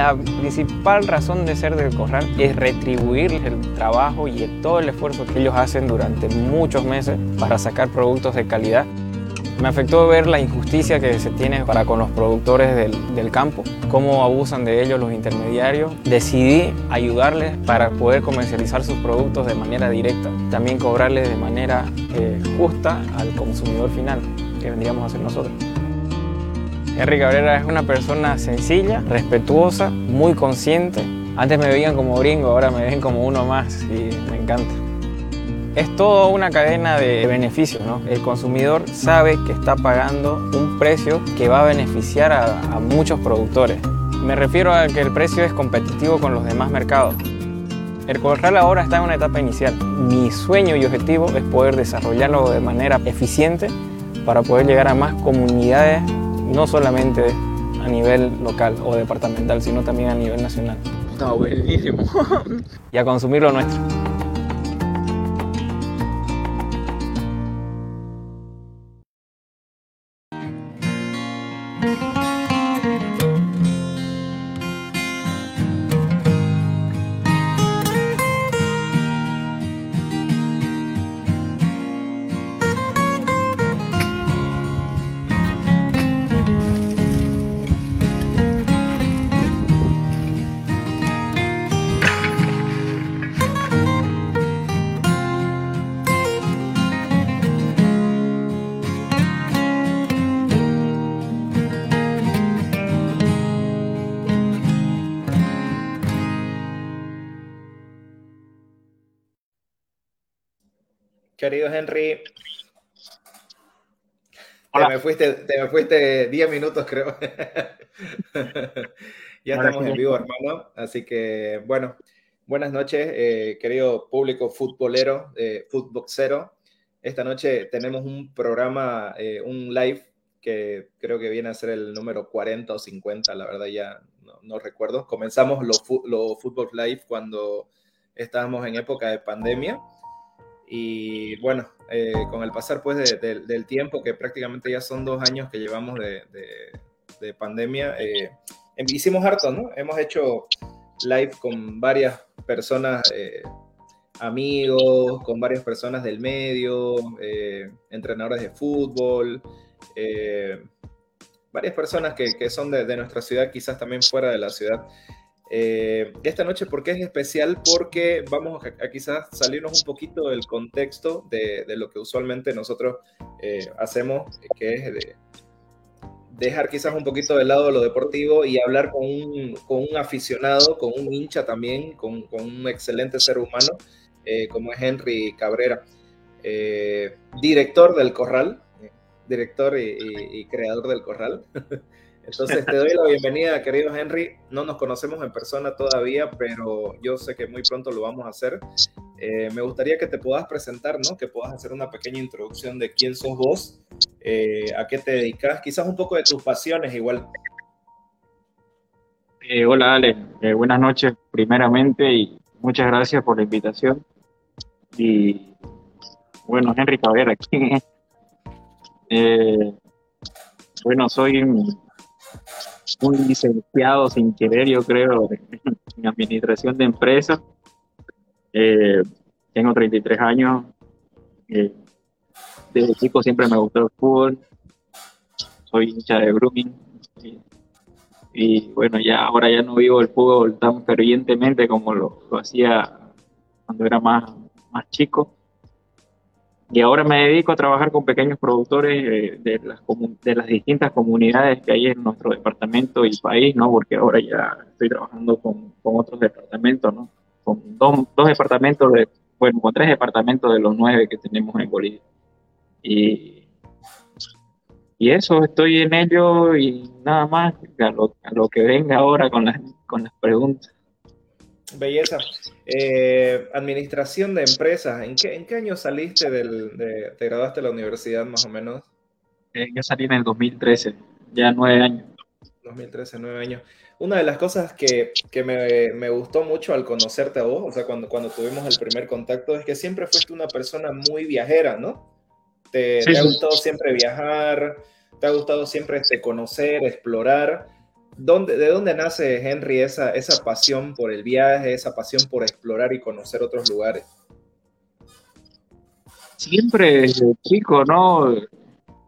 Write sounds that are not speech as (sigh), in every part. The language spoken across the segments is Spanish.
La principal razón de ser del corral es retribuir el trabajo y todo el esfuerzo que ellos hacen durante muchos meses para sacar productos de calidad. Me afectó ver la injusticia que se tiene para con los productores del, campo, cómo abusan de ellos los intermediarios. Decidí ayudarles para poder comercializar sus productos de manera directa, también cobrarles de manera eh, justa al consumidor final, que vendríamos a ser nosotros. Henry Cabrera es una persona sencilla, respetuosa, muy consciente. Antes me veían como gringo, ahora me ven como uno más y me encanta. Es toda una cadena de beneficios, ¿no? El consumidor sabe que está pagando un precio que va a beneficiar a, a muchos productores. Me refiero a que el precio es competitivo con los demás mercados. El corral ahora está en una etapa inicial. Mi sueño y objetivo es poder desarrollarlo de manera eficiente para poder llegar a más comunidades no solamente a nivel local o departamental, sino también a nivel nacional. Está buenísimo. y a consumir lo nuestro. Querido Henry, te me, fuiste, te me fuiste 10 minutos, creo. (laughs) ya estamos en vivo, hermano. Así que, bueno, buenas noches, eh, querido público futbolero, eh, futboxero. Esta noche tenemos un programa, eh, un live que creo que viene a ser el número 40 o 50, la verdad ya no, recuerdo. Comenzamos los lo Fútbol Live cuando estábamos en época de pandemia y bueno, eh, con el pasar pues del tiempo, que prácticamente ya son dos años que llevamos de, de pandemia, eh, em, hicimos harto, ¿no? Hemos hecho live con varias personas, eh, amigos, con varias personas del medio, entrenadores de fútbol, varias personas que, que son de, nuestra ciudad, quizás también fuera de la ciudad. Eh, esta noche, ¿por qué es especial? Porque vamos a, quizás salirnos un poquito del contexto de, lo que usualmente nosotros eh, hacemos, que es de dejar quizás un poquito de lado lo deportivo y hablar con un, con un aficionado, con un hincha también, con, con un excelente ser humano, eh, como es Henry Cabrera, director del Corral, director y creador del Corral. (laughs) Entonces te doy la bienvenida, querido Henry. No nos conocemos en persona todavía, pero yo sé que muy pronto lo vamos a hacer. Eh, me gustaría que te puedas presentar, ¿no? Que puedas hacer una pequeña introducción de quién sos vos, eh, a qué te dedicas, quizás un poco de tus pasiones igual. Eh, hola Ale, buenas noches primeramente y muchas gracias por la invitación. Y bueno, Henry Cabrera, ¿quién es? bueno, soy un licenciado sin querer, yo creo, en administración de empresas. Eh, tengo 33 años. Eh, desde chico siempre me gustó el fútbol. Soy hincha de Brumming. Y, bueno, ya ahora ya no vivo el fútbol tan fervientemente como lo, lo hacía cuando era más, más chico y ahora me dedico a trabajar con pequeños productores eh, de, las de las distintas comunidades que hay en nuestro departamento y país, ¿no? Porque ahora ya estoy trabajando con, con otros departamentos, ¿no? Con dos, dos, departamentos, de, bueno, con tres departamentos de los nueve que tenemos en Bolivia. Y, y eso, estoy en ello y nada más, a lo, a lo que venga ahora con las, con las preguntas. Belleza. Eh, administración de empresas. ¿En qué, ¿En qué año saliste del, de, te graduaste de la universidad más o menos? Eh, yo salí en el 2013, ya nueve años. 2013, nueve años. Una de las cosas que, que me, me, gustó mucho al conocerte a vos, o sea, cuando, cuando tuvimos el primer contacto, es que siempre fuiste una persona muy viajera, ¿no? Te, te ha gustado siempre viajar, te ha gustado siempre este, conocer, explorar ¿dónde, ¿de dónde nace, Henry, esa, esa pasión por el viaje, esa pasión por explorar y conocer otros lugares? Siempre chico, ¿no?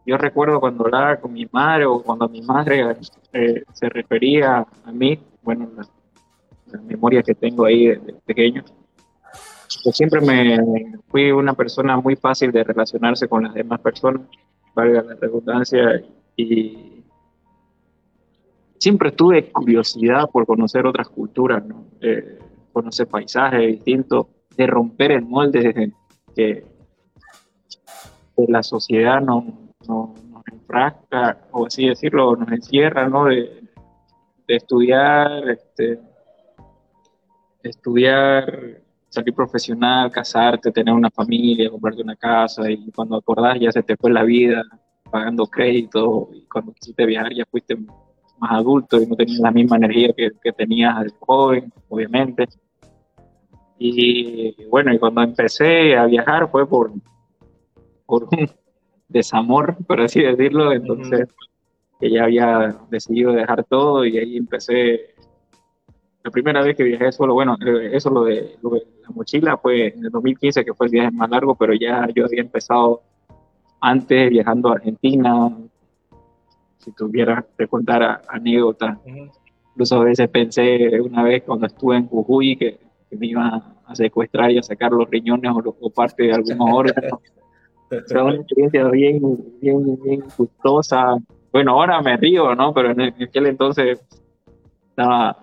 Yo recuerdo cuando hablaba con mi madre o cuando mi madre eh, se refería a mí, bueno, las, memorias que tengo ahí de, pequeño, yo siempre me fui una persona muy fácil de relacionarse con las demás personas, valga la redundancia, y siempre tuve curiosidad por conocer otras culturas, ¿no? Eh, conocer paisajes distintos, de romper el molde que, que la sociedad no, nos, enfrasca, o así decirlo, nos encierra, ¿no? De, estudiar, este, estudiar, salir profesional, casarte, tener una familia, comprarte una casa, y cuando acordás ya se te fue la vida pagando crédito, y cuando quisiste viajar ya fuiste más adulto y no tenías la misma energía que, que tenías joven, obviamente. Y bueno, y cuando empecé a viajar fue por, por un, desamor, por así decirlo, entonces que ya había decidido dejar todo y ahí empecé. La primera vez que viajé solo, bueno, eh, eso lo de, la mochila fue en el 2015, que fue el viaje más largo, pero ya yo había empezado antes viajando a Argentina. Si tuviera que contar anécdotas, incluso a veces pensé una vez cuando estuve en Jujuy que, me iban a secuestrar y a sacar los riñones o, o parte de algunos (laughs) órganos. Fue una experiencia bien, bien, bien gustosa. Bueno, ahora me río, ¿no? Pero en aquel entonces estaba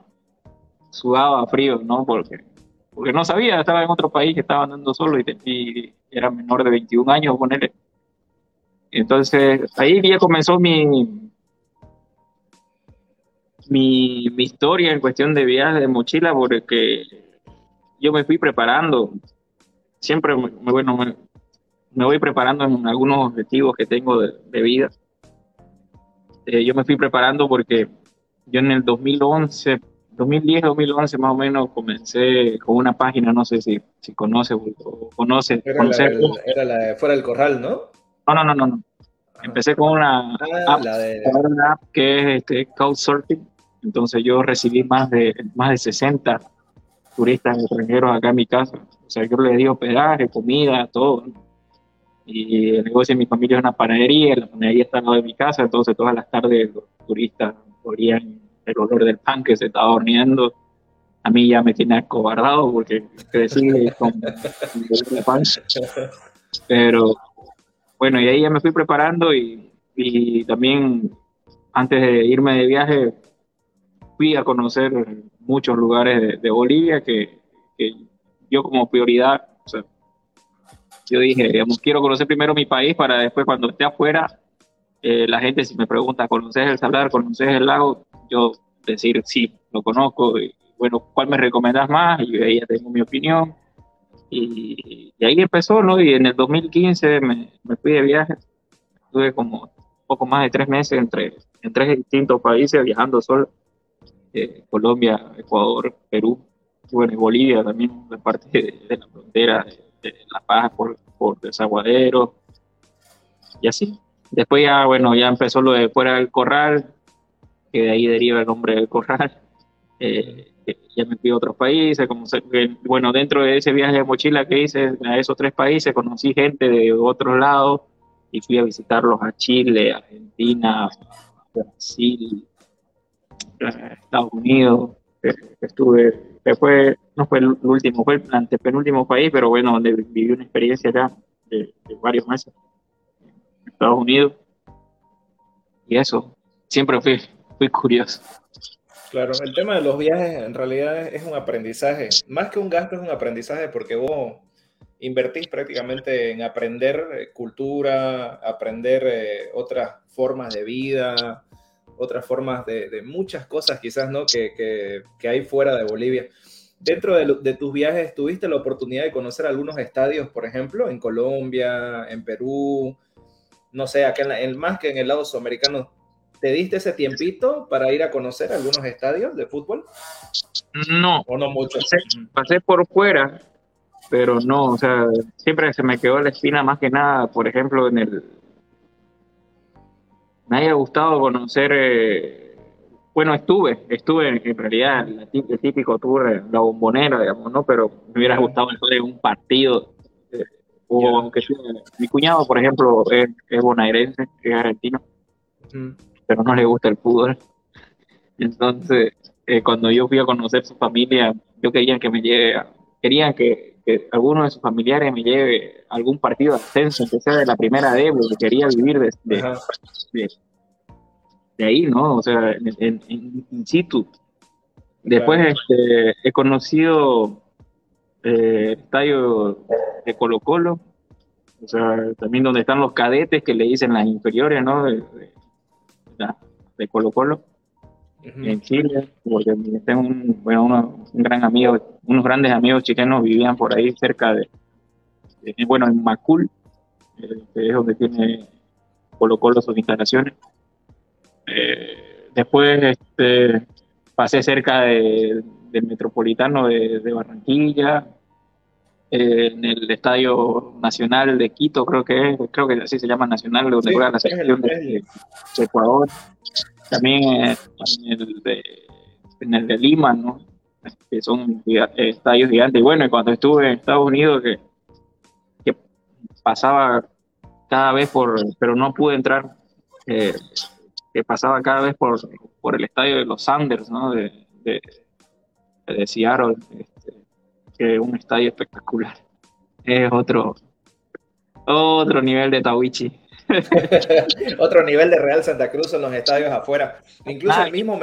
sudaba frío, ¿no? Porque, porque no sabía, estaba en otro país que estaba andando solo y, era menor de 21 años, ponerle. Entonces, ahí ya comenzó mi, mi, mi, historia en cuestión de viaje de mochila, porque yo me fui preparando. Siempre, bueno, me, me voy preparando en algunos objetivos que tengo de, vida. Eh, yo me fui preparando porque yo en el 2011, 2010, 2011 más o menos, comencé con una página, no sé si, si conoce o conoce. Era, la, de Fuera del Corral, ¿no? No, no, no, no. Empecé con una, ah, app, una app que es este, Couchsurfing. Entonces yo recibí más de, más de 60 turistas extranjeros acá en mi casa. O sea, yo les di hospedaje, comida, todo y el negocio de mi familia es una panadería, la panadería está al lado de mi casa, entonces todas las tardes los turistas olían el olor del pan que se estaba horneando. A mí ya me tiene acobardado porque crecí con el pan. (laughs) Pero bueno, y ahí ya me fui preparando y, y también antes de irme de viaje fui a conocer muchos lugares de, Bolivia que, que, yo como prioridad, yo dije, quiero conocer primero mi país para después cuando esté afuera, eh, la gente si me pregunta, ¿conoces el Salar? ¿Conoces el lago? Yo decir, sí, lo conozco. Y, bueno, ¿cuál me recomendas más? Y ahí ya tengo mi opinión. Y, ahí empezó, ¿no? Y en el 2015 me, me fui de viaje. Estuve como poco más de tres meses entre, en tres distintos países viajando solo. Eh, Colombia, Ecuador, Perú, bueno, y Bolivia también, de parte de, de la frontera la Paz por, por Desaguadero y así. Después ya, bueno, ya empezó lo de fuera del corral, que de ahí deriva el nombre del corral. Eh, ya me fui a otros países, bueno, dentro de ese viaje de mochila que hice a esos tres países, conocí gente de otros lados y fui a visitarlos a Chile, Argentina, Brasil, Estados Unidos, estuve fue, no fue el último, fue el antepenúltimo país, pero bueno, donde viví una experiencia ya de, varios meses Estados Unidos. Y eso, siempre fui curioso. Claro, el tema de los viajes en realidad es un aprendizaje. Más que un gasto, es un aprendizaje porque vos invertís prácticamente en aprender eh, cultura, aprender eh, otras formas de vida, otras formas de, muchas cosas quizás, ¿no? Que, hay fuera de Bolivia. Dentro de, tus viajes, ¿tuviste la oportunidad de conocer algunos estadios, por ejemplo, en Colombia, en Perú? No sé, acá en, más que en el lado sudamericano, ¿te diste ese tiempito para ir a conocer algunos estadios de fútbol? No. ¿O no mucho? Pasé, pasé por fuera, pero no, o sea, siempre se me quedó la espina más que nada, por ejemplo, en el, me haya gustado conocer, eh, bueno, estuve, estuve en realidad el típico tour, la bombonera, digamos, ¿no? Pero me hubiera gustado de un partido. Eh, o aunque mi cuñado, por ejemplo, es, es bonaerense, es argentino, pero no le gusta el fútbol. Entonces, eh, cuando yo fui a conocer su familia, yo quería que me lleve, querían que, que alguno de sus familiares me lleve algún partido de ascenso, que sea de la primera D, porque quería vivir de, de ahí, ¿no? O sea, en, in situ. Después este, he conocido eh, el estadio de Colo Colo, o sea, también donde están los cadetes que le dicen las inferiores, ¿no? De, de, Colo Colo, en Chile, porque tengo un, bueno, un gran amigo, unos grandes amigos chilenos vivían por ahí cerca de, bueno, en Macul, eh, que es donde tiene Colo Colo sus instalaciones. Eh, después este, pasé cerca del Metropolitano de, Barranquilla, eh, en el Estadio Nacional de Quito, creo que es, creo que así se llama Nacional, donde juega la selección de, Ecuador. También en el, de, en el de Lima, ¿no? que son estadios gigantes. Y bueno, y cuando estuve en Estados Unidos, que, que pasaba cada vez por, pero no pude entrar eh, que pasaba cada vez por, por el estadio de los Sanders, ¿no? De, de, de Seattle, que es un estadio espectacular. Es otro, otro nivel de Tawichi. (laughs) otro nivel de Real Santa Cruz en los estadios afuera. Incluso, el mismo,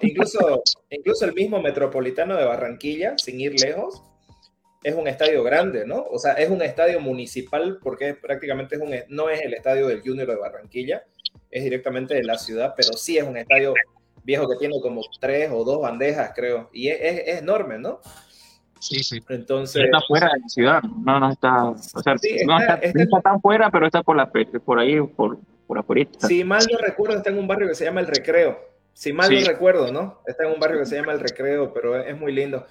incluso, incluso el mismo Metropolitano de Barranquilla, sin ir lejos, es un estadio grande, ¿no? O sea, es un estadio municipal porque prácticamente es un, no es el estadio del Junior de Barranquilla, es directamente de la ciudad, pero sí es un estadio viejo que tiene como tres o dos bandejas, creo, y es, enorme, ¿no? Sí, sí. Entonces. Está fuera de la ciudad, no, no está. O sea, no, está, tan fuera, pero está por, la, por ahí, por, por afuera. Si mal no recuerdo, está en un barrio que se llama El Recreo. Si mal no recuerdo, ¿no? Está en un barrio que se llama El Recreo, pero es, muy lindo.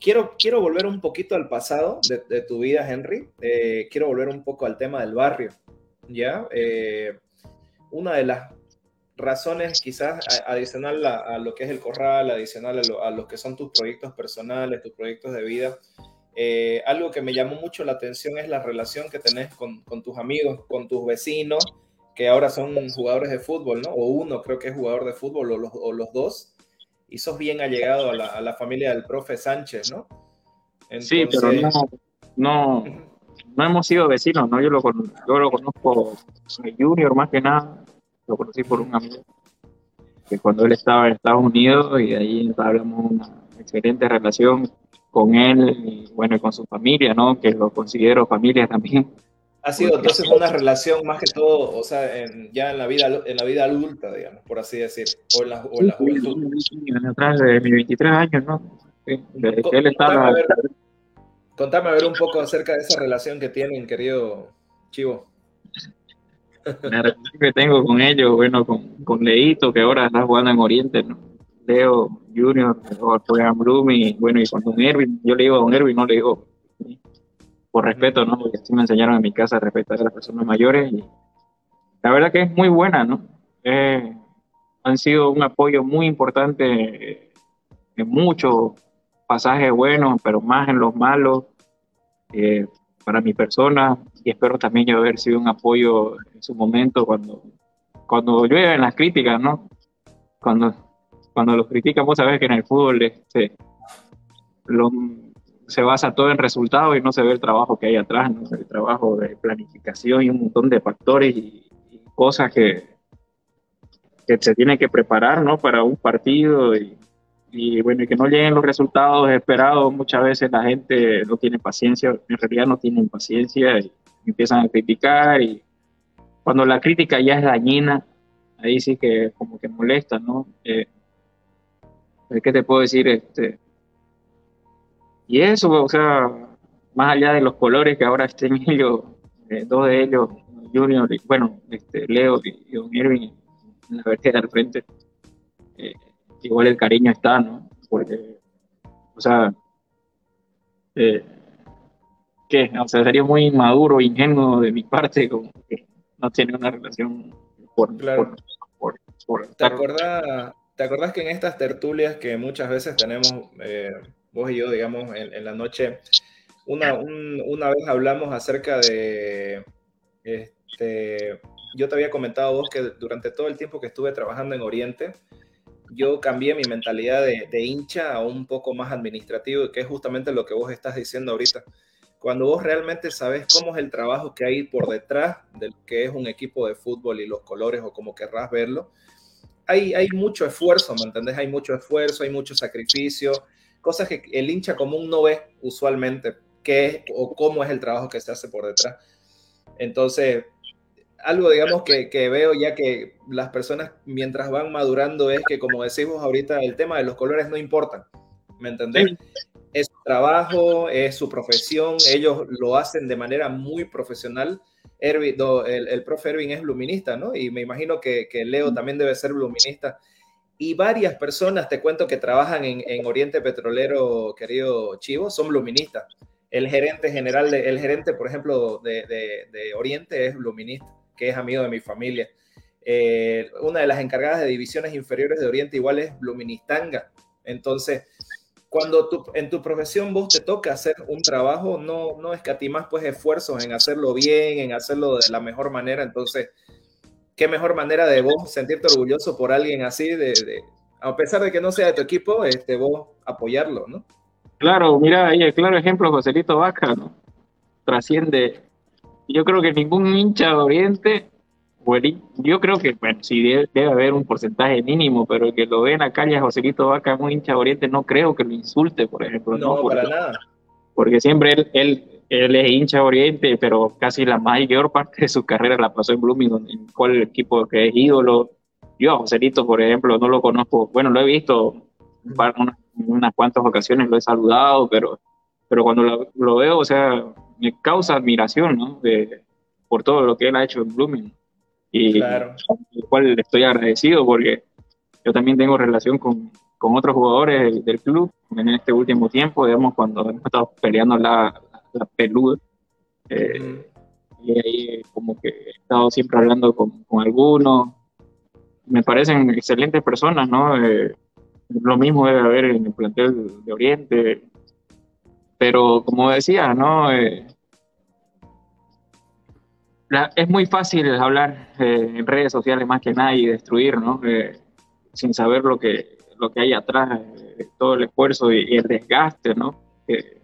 Quiero, quiero volver un poquito al pasado de, tu vida, Henry. Eh, quiero volver un poco al tema del barrio, ¿ya? Eh, una de las razones quizás adicional a, lo que es el corral, adicional a lo, que son tus proyectos personales, tus proyectos de vida, eh, algo que me llamó mucho la atención es la relación que tenés con, tus amigos, con tus vecinos, que ahora son jugadores de fútbol, ¿no? O uno creo que es jugador de fútbol, o los, dos, y sos bien allegado a la, a la familia del profe Sánchez, ¿no? sí, pero no, no hemos sido vecinos, ¿no? Yo lo, yo lo conozco Junior más que nada, lo conocí por un amigo, que cuando él estaba en Estados Unidos y ahí hablamos una excelente relación con él y bueno, con su familia, ¿no? Que lo considero familia también. Ha sido entonces una relación más que todo, o sea, ya en la vida en la vida adulta, digamos, por así decir, o en la, o en la juventud. Atrás de mis 23 años, ¿no? desde que él estaba... Contame a ver un poco acerca de esa relación que tienen, querido Chivo. La relación que tengo con ellos, bueno, con, con Leito, que ahora está jugando en Oriente, ¿no? Leo Junior, fue a Bloom y bueno, y con Don Erwin, yo le digo a Don Erwin, no le digo por respeto, ¿no? Porque así me enseñaron en mi casa a respetar a las personas mayores la verdad que es muy buena, ¿no? Eh, han sido un apoyo muy importante en muchos pasajes buenos, pero más en los malos eh, para mi persona y espero también yo haber sido un apoyo en su momento cuando, cuando llueven las críticas, ¿no? Cuando, cuando los critican, vos sabés que en el fútbol este, se basa todo en resultados y no se ve el trabajo que hay atrás, ¿no? el trabajo de planificación y un montón de factores y, cosas que, que se tienen que preparar ¿no? para un partido y, y bueno, y que no lleguen los resultados esperados, muchas veces la gente no tiene paciencia, en realidad no tienen paciencia y empiezan a criticar y cuando la crítica ya es dañina, ahí sí que como que molesta, ¿no? Eh, ¿Qué te puedo decir? Este, y eso, o sea, más allá de los colores que ahora estén (laughs) ellos, eh, dos de ellos, Junior, y, bueno, este, Leo y, Don Irving en la vereda al frente, eh, igual el cariño está, ¿no? Porque, o sea, eh, ¿qué? O sea, sería muy inmaduro, ingenuo de mi parte, como que no tiene una relación por... Claro. ¿Te, acordás, ¿te acordás que en estas tertulias que muchas veces tenemos, eh, vos y yo, digamos, en, la noche, una, una, vez hablamos acerca de, este, yo te había comentado vos que durante todo el tiempo que estuve trabajando en Oriente, yo cambié mi mentalidad de, hincha a un poco más administrativo, que es justamente lo que vos estás diciendo ahorita cuando vos realmente sabes cómo es el trabajo que hay por detrás de lo que es un equipo de fútbol y los colores o como querrás verlo, hay, hay mucho esfuerzo, ¿me entendés? Hay mucho esfuerzo, hay mucho sacrificio, cosas que el hincha común no ve usualmente, qué es o cómo es el trabajo que se hace por detrás. Entonces, algo, digamos, que, que, veo ya que las personas mientras van madurando es que, como decimos ahorita, el tema de los colores no importa, ¿me entendés? es su trabajo, es su profesión, ellos lo hacen de manera muy profesional. el, el, profe Erwin es luminista, ¿no? Y me imagino que, Leo también debe ser luminista. Y varias personas, te cuento, que trabajan en, Oriente Petrolero, querido Chivo, son luministas. El gerente general, el gerente, por ejemplo, de, Oriente es luminista, que es amigo de mi familia. Eh, una de las encargadas de divisiones inferiores de Oriente igual es luministanga. Entonces, cuando en tu profesión vos te toca hacer un trabajo, no, no escatimas pues esfuerzos en hacerlo bien, en hacerlo de la mejor manera. Entonces, qué mejor manera de vos sentirte orgulloso por alguien así, de, a pesar de que no sea de tu equipo, este, vos apoyarlo, ¿no? Claro, mira, ahí el claro ejemplo, Joselito Vaca, ¿no? Trasciende. Yo creo que ningún hincha de Oriente yo creo que, bueno, sí debe, haber un porcentaje mínimo, pero el que lo ve en la calle a Joselito Vaca, un hincha oriente, no creo que lo insulte, por ejemplo. No, para nada. Porque siempre él, él, él, es hincha oriente, pero casi la mayor (laughs) parte de su carrera la pasó en Blooming, en cuál equipo que es ídolo. Yo a Joselito, por ejemplo, no lo conozco, bueno, lo he visto unas, unas cuantas ocasiones, lo he saludado, pero, pero cuando lo, lo veo, o sea, me causa admiración, ¿no? De, por todo lo que él ha hecho en Blooming y claro. cual le estoy agradecido porque yo también tengo relación con, con otros jugadores del, club en este último tiempo, digamos, cuando hemos estado peleando la, la peluda. Eh, y ahí como que he estado siempre hablando con, con algunos. Me parecen excelentes personas, ¿no? Eh, lo mismo debe haber en el plantel de Oriente. Pero como decía, ¿no? Eh, es muy fácil hablar eh, en redes sociales más que nada y destruir, ¿no? Eh, sin saber lo que, lo que hay atrás, todo el esfuerzo y, el desgaste, ¿no? Que,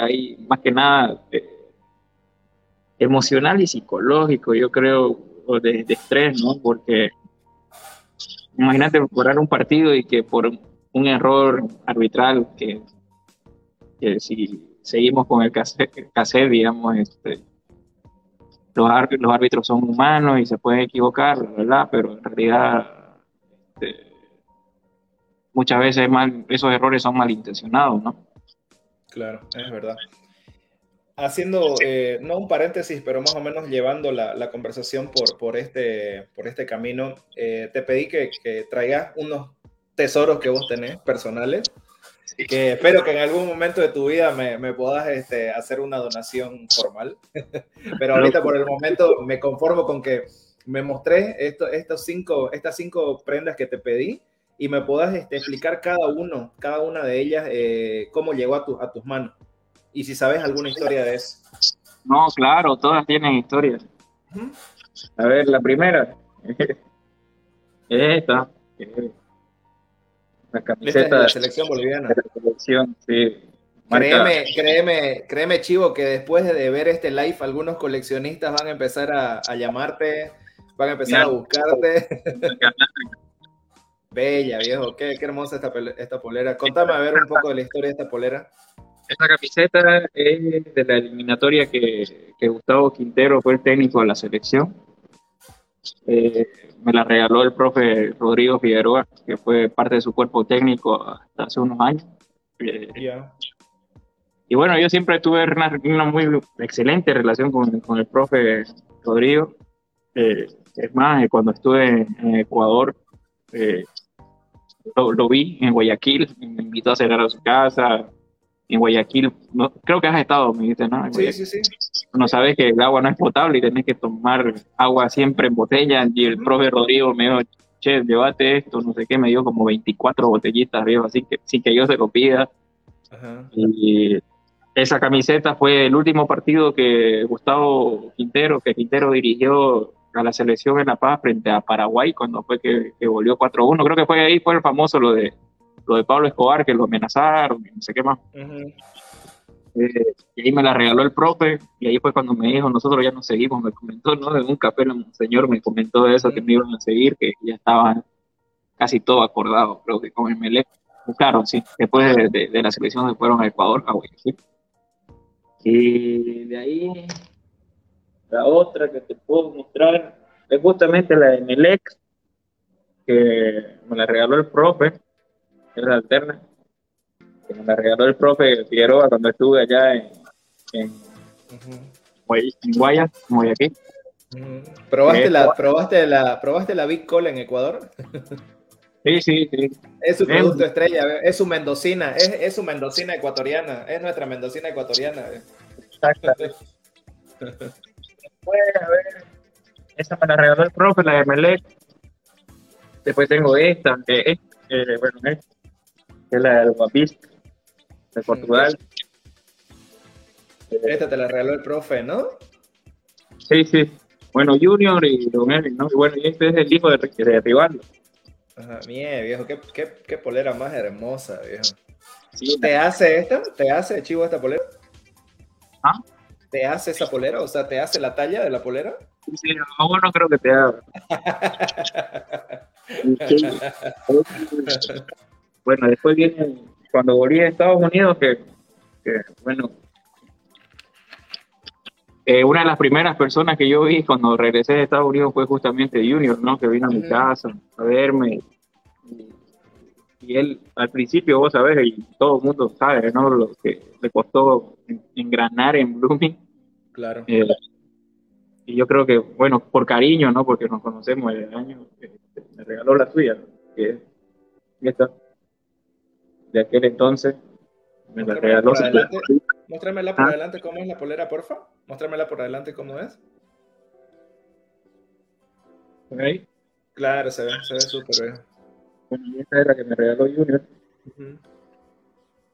hay más que nada emocional y psicológico, yo creo, de, de, estrés, ¿no? Porque imagínate jugar un partido y que por un error arbitral, que, que si seguimos con el cassette, digamos, este, los, árbitros son humanos y se pueden equivocar, ¿verdad? Pero en realidad este, muchas veces esos errores son malintencionados, ¿no? Claro, es verdad. Haciendo, eh, no un paréntesis, pero más o menos llevando la, la conversación por, por, este, por este camino, eh, te pedí que, que traigas unos tesoros que vos tenés personales que espero que en algún momento de tu vida me, me puedas este, hacer una donación formal. (laughs) Pero ahorita por el momento me conformo con que me mostré esto, estos cinco, estas cinco prendas que te pedí y me puedas este, explicar cada uno, cada una de ellas, eh, cómo llegó a, tu, a tus manos. Y si sabes alguna historia de eso. No, claro, todas tienen historias. A ver, la primera es (laughs) esta la camiseta de la selección boliviana. De la selección, sí. Créeme, créeme, créeme, Chivo, que después de ver este live, algunos coleccionistas van a empezar a, llamarte, van a empezar a buscarte. (laughs) Bella, viejo, qué, qué hermosa esta, esta, polera. Contame a ver un poco de la historia de esta polera. Esta camiseta es de la eliminatoria que, que Gustavo Quintero fue el técnico de la selección. Eh, me la regaló el profe Rodrigo Figueroa, que fue parte de su cuerpo técnico hasta hace unos años. Eh, y bueno, yo siempre tuve una, muy excelente relación con, con el profe Rodrigo. Eh, es más, cuando estuve en Ecuador, lo, vi en Guayaquil, me invitó a cenar a su casa. En Guayaquil, no, creo que has estado, me dice, ¿no? Sí, sí, sí no sabes que el agua no es potable y tenés que tomar agua siempre en botella. Y el profe Rodrigo me dijo, che, llévate esto, no sé qué, me dio como 24 botellitas, viejo, así que sin que yo se lo pida. Y esa camiseta fue el último partido que Gustavo Quintero, que Quintero dirigió a la selección en La Paz frente a Paraguay cuando fue que, volvió 4-1. Creo que fue ahí, fue el famoso lo de, lo de Pablo Escobar, que lo amenazaron, no sé qué más. Eh, y ahí me la regaló el profe, y ahí fue cuando me dijo, nosotros ya nos seguimos, me comentó, ¿no? En un café el señor me comentó eso, que me iban a seguir, que ya estaba casi todo acordado, creo que con el Melec. Claro, sí, después de, la selección se fueron a Ecuador, a ¿sí? Y de ahí, la otra que te puedo mostrar es justamente la de Melec, que me la regaló el profe, es la alterna que me regaló el profe Figueroa cuando estuve allá en, en, Guayas, aquí. ¿Probaste, la, ¿probaste, la, ¿Probaste la Big Cola en Ecuador? Sí, sí, sí. Es su producto estrella, es su mendocina, es, es, su mendocina ecuatoriana, es nuestra mendocina ecuatoriana. Exactamente. Después, a ver, esa me la regaló el profe, la de Melec. Después tengo esta, que es, eh, bueno, que es la del Guapista de Portugal. Esta te la regaló el profe, ¿no? Sí, sí. Bueno, Junior y Don ¿no? Y bueno, y este es el hijo de, de Rivaldo. Ajá, mie, viejo, qué, qué, qué, polera más hermosa, viejo. Sí, ¿Te hace esta? ¿Te hace Chivo esta polera? ¿Ah? ¿Te hace esa polera? O sea, ¿te hace la talla de la polera? Sí, aún no creo que te haga. (laughs) bueno, después viene cuando volví a Estados Unidos, que, bueno, eh, una de las primeras personas que yo vi cuando regresé de Estados Unidos fue justamente Junior, ¿no? Que vino a mi casa a verme. Y, él, al principio, vos sabés, y todo el mundo sabe, ¿no? Lo que le costó engranar en Blooming. Claro. Eh, y yo creo que, bueno, por cariño, ¿no? Porque nos conocemos el año, me regaló la suya, que es esta de aquel entonces. Me la regaló. Muéstramela por ah. adelante cómo es la polera, porfa. Muéstramela por adelante cómo es. ¿Okay? Claro, se ve, se ve súper bien. Bueno, esta es la que me regaló Junior.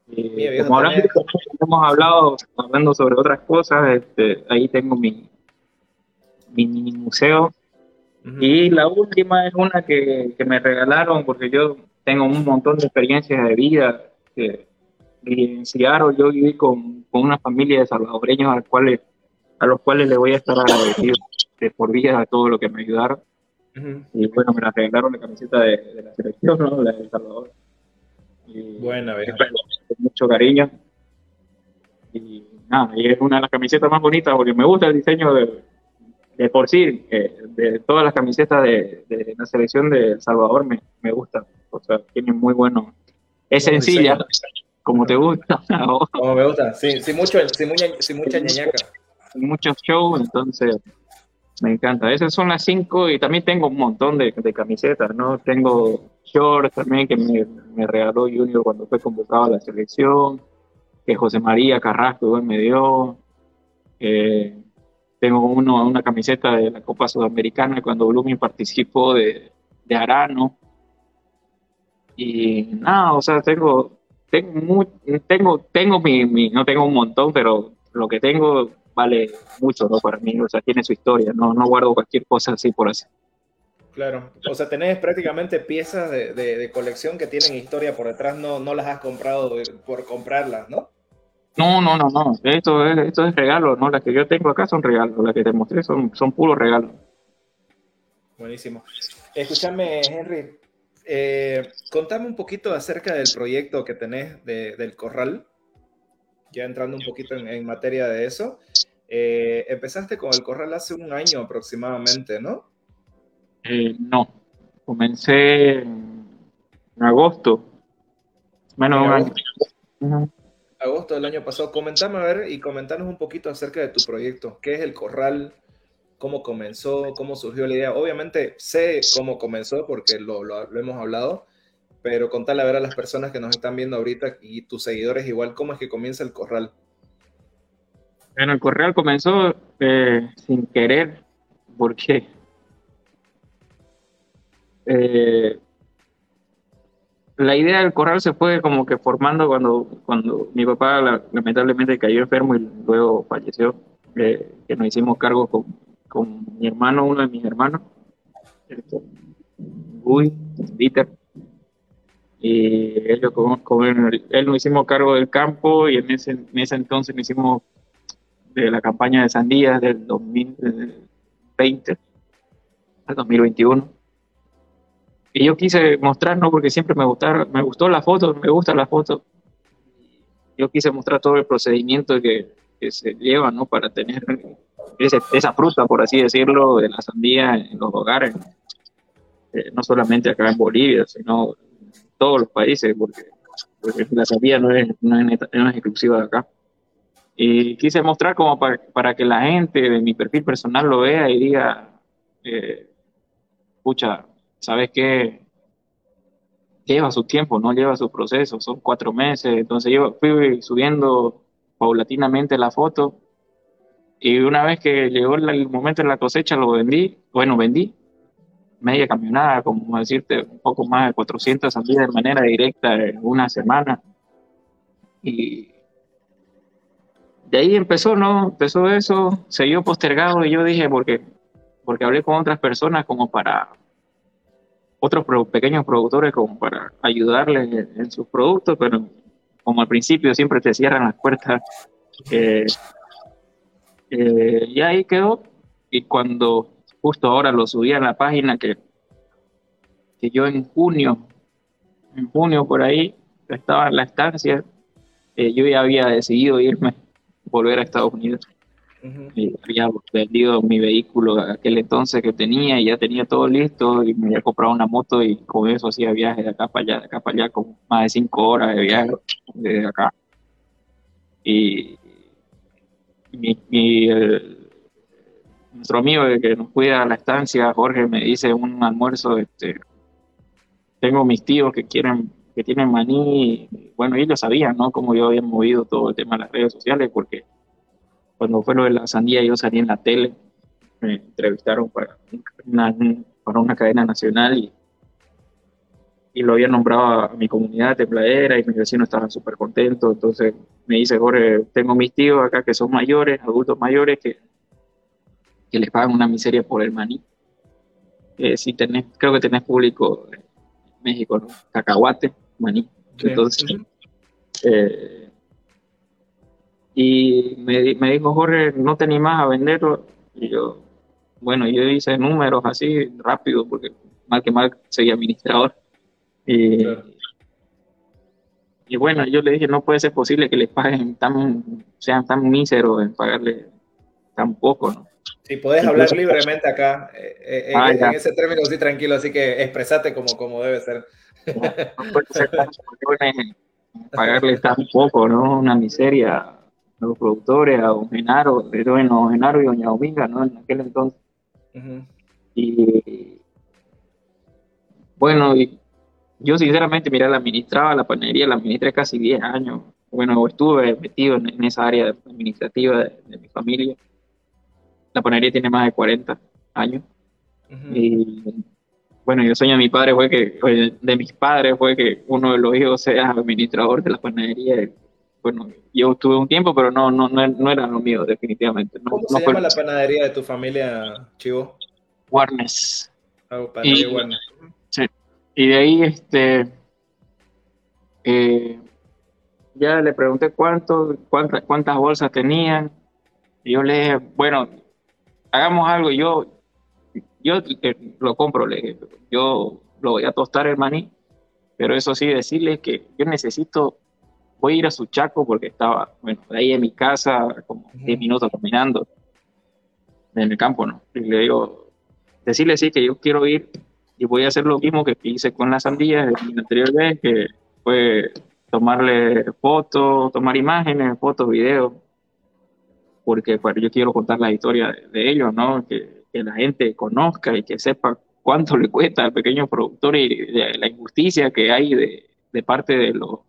y como hablando, hemos hablado hablando sobre otras cosas, este, ahí tengo mi, mi mini museo. Y la última es una que, que me regalaron porque yo tengo un montón de experiencias de vida. Que, en Seattle yo viví con, con, una familia de salvadoreños a, cuales, a los cuales le voy a estar agradecido de por vida a todo lo que me ayudaron. Y bueno, me la regalaron la camiseta de, la selección, ¿no? La de El Salvador. Y, Buena, con mucho cariño. Y nada, y es una de las camisetas más bonitas porque me gusta el diseño de, de por sí, eh, de todas las camisetas de, de, la selección de El Salvador me, me gusta o sea, tiene muy bueno. Es sencilla, como te gusta. (laughs) como me gusta, sí, sin, mucho, sin, mucha, sin mucha ñañaca. Sin muchos shows, entonces me encanta. Esas son las cinco y también tengo un montón de, de camisetas, ¿no? Tengo shorts también que me, me, regaló Junior cuando fue convocado a la selección, que José María Carrasco me dio. Eh, tengo uno, una camiseta de la Copa Sudamericana cuando Blooming participó de, de Arano. Y nada, o sea, tengo, tengo, tengo, tengo mi, no tengo un montón, pero lo que tengo vale mucho, ¿no? Para mí, o sea, tiene su historia, no, no guardo cualquier cosa así por así. Claro, o sea, tenés prácticamente piezas de, de, colección que tienen historia por detrás, no, no las has comprado por comprarlas, ¿no? No, no, no, no, esto es, esto es regalo, ¿no? Las que yo tengo acá son regalos, las que te mostré son, son puros regalos. Buenísimo. Escúchame, Henry, eh, contame un poquito acerca del proyecto que tenés del Corral, ya entrando un poquito en, materia de eso. Eh, empezaste con el Corral hace un año aproximadamente, ¿no? Eh, no, comencé en agosto, menos un año. Agosto del año pasado. Comentame a ver y comentanos un poquito acerca de tu proyecto. ¿Qué es el Corral? Cómo comenzó, cómo surgió la idea. Obviamente sé cómo comenzó porque lo, hemos hablado, pero contale a ver a las personas que nos están viendo ahorita y tus seguidores igual, cómo es que comienza el corral. Bueno, el corral comenzó eh, sin querer, porque eh, la idea del corral se fue como que formando cuando, cuando mi papá lamentablemente cayó enfermo y luego falleció, eh, que nos hicimos cargo con, con, mi hermano, uno de mis hermanos, Uy, Dieter, y ellos con, él, nos hicimos cargo del campo y en ese, en ese entonces nos hicimos de la campaña de sandías del 2020 al 2021 y yo quise mostrar, no porque siempre me gustaron, me gustó la foto, me gusta la foto. Yo quise mostrar todo el procedimiento que, que se lleva, ¿no? Para tener esa fruta, por así decirlo, de la sandía en los hogares. Eh, no solamente acá en Bolivia, sino en todos los países, porque, la sandía no es, no es, no es exclusiva de acá. Y quise mostrar como para, para, que la gente de mi perfil personal lo vea y diga, eh, ¿sabes qué? Lleva su tiempo, no lleva su proceso, son cuatro meses. Entonces yo fui subiendo paulatinamente la foto y una vez que llegó el momento de la cosecha lo vendí, bueno, vendí media camionada, como decirte, un poco más de 400 salidas de manera directa en una semana. Y de ahí empezó, ¿no? Empezó eso, se vio postergado y yo dije, porque, porque hablé con otras personas como para otros pequeños productores como para ayudarles en, sus productos, pero como al principio siempre te cierran las puertas. Eh, eh, y ahí quedó. Y cuando justo ahora lo subí a la página que, que yo en junio, en junio por ahí, estaba en la estancia, eh, yo ya había decidido irme, volver a Estados Unidos había vendido mi vehículo aquel entonces que tenía y ya tenía todo listo y me había comprado una moto y con eso hacía viajes de acá para allá, de acá para allá, con más de cinco horas de viaje desde acá. Y mi, nuestro amigo que nos cuida la estancia, Jorge, me dice un almuerzo, este, tengo mis tíos que quieren que tienen maní, bueno, ellos sabían, ¿no? Cómo yo había movido todo el tema de las redes sociales, porque cuando fue lo de la sandía, yo salí en la tele, me entrevistaron para una, para una cadena nacional y, y lo había nombrado a mi comunidad de playera y mis vecinos estaban súper contentos. Entonces me dice, Jorge, tengo mis tíos acá que son mayores, adultos mayores, que, que les pagan una miseria por el maní. Eh, si tenés, creo que tenés público en México, ¿no? Cacahuate, maní. Entonces, eh, y me, me dijo, Jorge, ¿no te animas a venderlo? Y yo, bueno, yo hice números así rápido, porque mal que mal soy administrador. Y, y bueno, yo le dije, no puede ser posible que les paguen tan, sean tan míseros en pagarle tan poco, ¿no? Sí, puedes hablar libremente acá, eh, eh, ah, en, ese término sí tranquilo, así que expresate como, como debe ser. No, puede ser tan (laughs) pagarle tan poco, ¿no? Una miseria los productores, a don Genaro, bueno, don Genaro y doña Dominga, ¿no? En aquel entonces. Y bueno, y yo sinceramente, mira, la administraba, la panadería la administré casi 10 años. Bueno, estuve metido en, esa área administrativa de, mi familia. La panadería tiene más de 40 años. Y bueno, yo sueño de mi padre fue que, de mis padres fue que uno de los hijos sea administrador de la panadería bueno, yo tuve un tiempo, pero no, no, no, era lo mío, definitivamente. ¿Cómo se llama la panadería de tu familia, Chivo? Warnes. Ah, y, Warnes. Sí. Y de ahí, este, eh, ya le pregunté cuánto, cuántas, cuántas bolsas tenían. Y yo le dije, bueno, hagamos algo. Yo, yo lo compro, le dije, yo lo voy a tostar el maní, pero eso sí, decirle que yo necesito voy a ir a Suchaco porque estaba, bueno, de ahí en mi casa, como 10 minutos caminando, en el campo, ¿no? Y le digo, decirle sí que yo quiero ir y voy a hacer lo mismo que hice con las sandías la anterior vez, que fue tomarle fotos, tomar imágenes, fotos, videos, porque pues, yo quiero contar la historia de, ellos, ¿no? Que, que, la gente conozca y que sepa cuánto (laughs) le cuesta al pequeño productor y la injusticia que hay de, de parte de los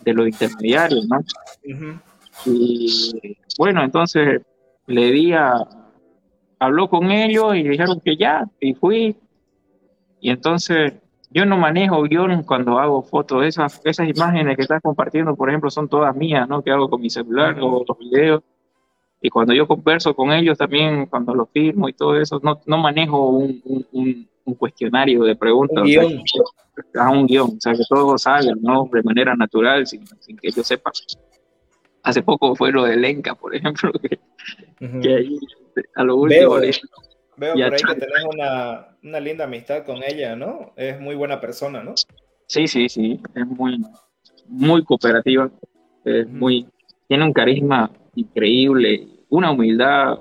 de los intermediarios, ¿no? Y bueno, entonces le di a, habló con ellos y dijeron que ya, y fui. Y entonces yo no manejo guion cuando hago fotos. Esas, esas imágenes que estás compartiendo, por ejemplo, son todas mías, ¿no? Que hago con mi celular o los videos. Y cuando yo converso con ellos también, cuando los firmo y todo eso, no, no manejo un, un, un, cuestionario de preguntas. Un guion. (laughs) un guion, o sea, que todo salga, ¿no? De manera natural, sin, sin que yo sepa. Hace poco fue lo de Lenka, por ejemplo, que, que ahí a lo último... Veo, veo por ahí que tenés una, una linda amistad con ella, ¿no? Es muy buena persona, ¿no? Sí, sí, sí, es muy, muy cooperativa, es muy, tiene un carisma increíble, una humildad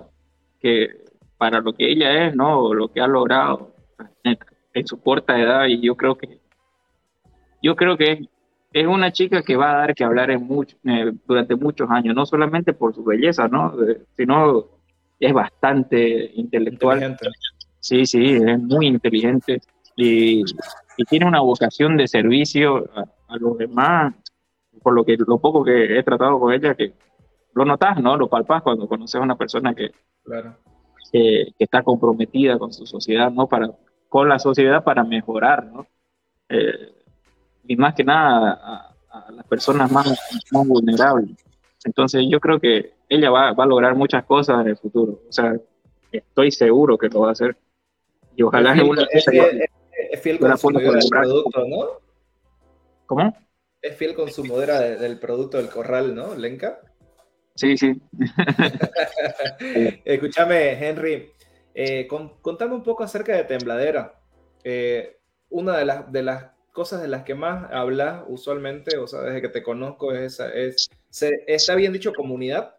que para lo que ella es, ¿no? Lo que ha logrado en su corta edad y yo creo que yo creo que es una chica que va a dar que hablar en mucho, eh, durante muchos años, no solamente por su belleza, ¿no? sino es bastante intelectual. Sí, sí, es muy inteligente y, tiene una vocación de servicio a, los demás, por lo que lo poco que he tratado con ella, que lo notas, ¿no? Lo palpas cuando conoces a una persona que, que, está comprometida con su sociedad, ¿no? Para, con la sociedad para mejorar, ¿no? Eh, y más que nada a, las personas más, más, vulnerables. Entonces yo creo que ella va, va, a lograr muchas cosas en el futuro. O sea, estoy seguro que lo va a hacer. Y ojalá es, es, fiel consumidora del producto, ¿no? ¿Cómo? Es fiel consumidora del producto del corral, ¿no, Lenka? Sí, sí. (laughs) (laughs) Escúchame, Henry, eh, contame un poco acerca de Tembladera. Eh, una de las, de las cosas de las que más hablas usualmente, o sea, desde que te conozco, es esa. Es, ¿Está bien dicho comunidad?